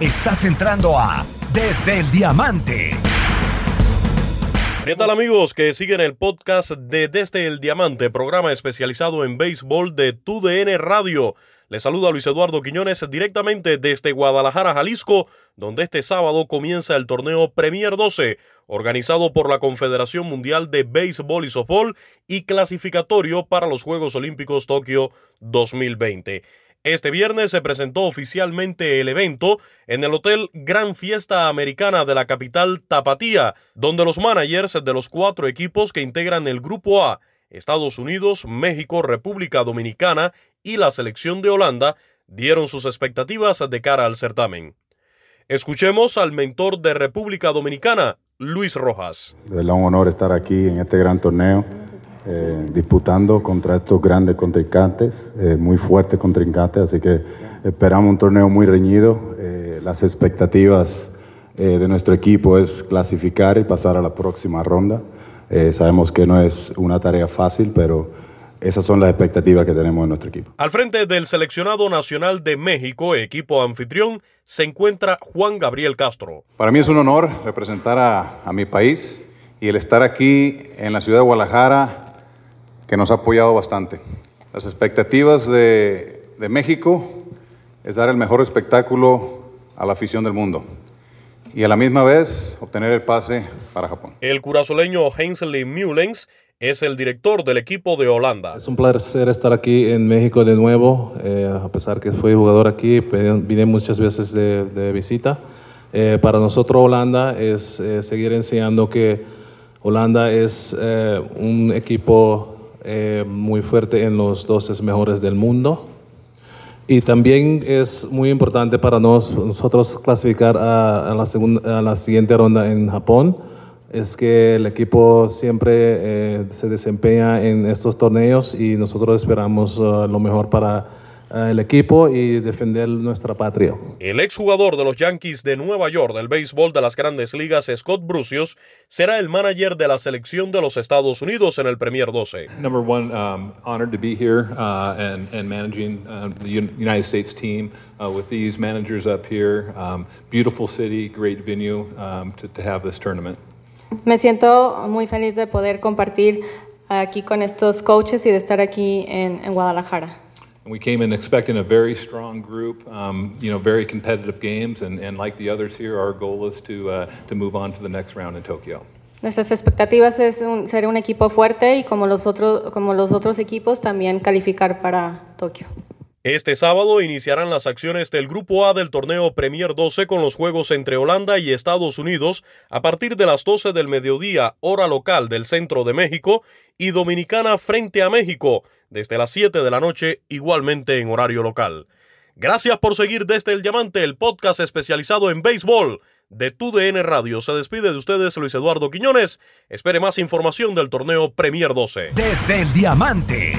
Estás entrando a Desde el Diamante. ¿Qué tal amigos que siguen el podcast de Desde el Diamante, programa especializado en béisbol de TUDN Radio? Les saluda Luis Eduardo Quiñones directamente desde Guadalajara, Jalisco, donde este sábado comienza el torneo Premier 12, organizado por la Confederación Mundial de Béisbol y Softball y clasificatorio para los Juegos Olímpicos Tokio 2020. Este viernes se presentó oficialmente el evento en el Hotel Gran Fiesta Americana de la capital Tapatía, donde los managers de los cuatro equipos que integran el Grupo A, Estados Unidos, México, República Dominicana y la selección de Holanda, dieron sus expectativas de cara al certamen. Escuchemos al mentor de República Dominicana, Luis Rojas. Es un honor estar aquí en este gran torneo eh, disputando contra estos grandes contrincantes, eh, muy fuertes contrincantes, así que esperamos un torneo muy reñido. Eh, las expectativas eh, de nuestro equipo es clasificar y pasar a la próxima ronda. Eh, sabemos que no es una tarea fácil, pero esas son las expectativas que tenemos en nuestro equipo. Al frente del seleccionado nacional de México, equipo anfitrión, se encuentra Juan Gabriel Castro. Para mí es un honor representar a, a mi país y el estar aquí en la ciudad de Guadalajara que nos ha apoyado bastante. Las expectativas de, de, México es dar el mejor espectáculo a la afición del mundo y a la misma vez obtener el pase para Japón. El curazoleño Hensley Mullens es el director del equipo de Holanda. Es un placer estar aquí en México de nuevo, eh, a pesar que fui jugador aquí, vine muchas veces de, de visita. Eh, para nosotros Holanda es eh, seguir enseñando que Holanda es eh, un equipo eh, muy fuerte en los 12 mejores del mundo. Y también es muy importante para nos, nosotros clasificar a, a, la segunda, a, la siguiente ronda en Japón. Es que el equipo siempre eh, se desempeña en estos torneos y nosotros esperamos uh, lo mejor para el equipo y defender nuestra patria. El exjugador de los Yankees de Nueva York del béisbol de las grandes ligas, Scott Brucios, será el manager de la selección de los Estados Unidos en el Premier 12. Number one, um, honored to be here uh, and, and managing uh, the United States team uh, with these managers up here. Um, beautiful city, great venue um, to, to have this tournament. Me siento muy feliz de poder compartir aquí con estos coaches y de estar aquí en, en Guadalajara. We came in expecting a very strong group, um, you know, very competitive games, and, and like the others here, our goal is to, uh, to move on to the next round in Tokyo. Nuestras expectativas es un, ser un equipo fuerte y como los, otros, como los otros equipos también calificar para Tokio. Este sábado iniciarán las acciones del Grupo A del torneo Premier 12 con los juegos entre Holanda y Estados Unidos a partir de las 12 del mediodía, hora local del centro de México, y Dominicana frente a México desde las 7 de la noche, igualmente en horario local. Gracias por seguir desde el Diamante, el podcast especializado en béisbol de TUDN Radio. Se despide de ustedes Luis Eduardo Quiñones. Espere más información del torneo Premier 12. Desde el Diamante.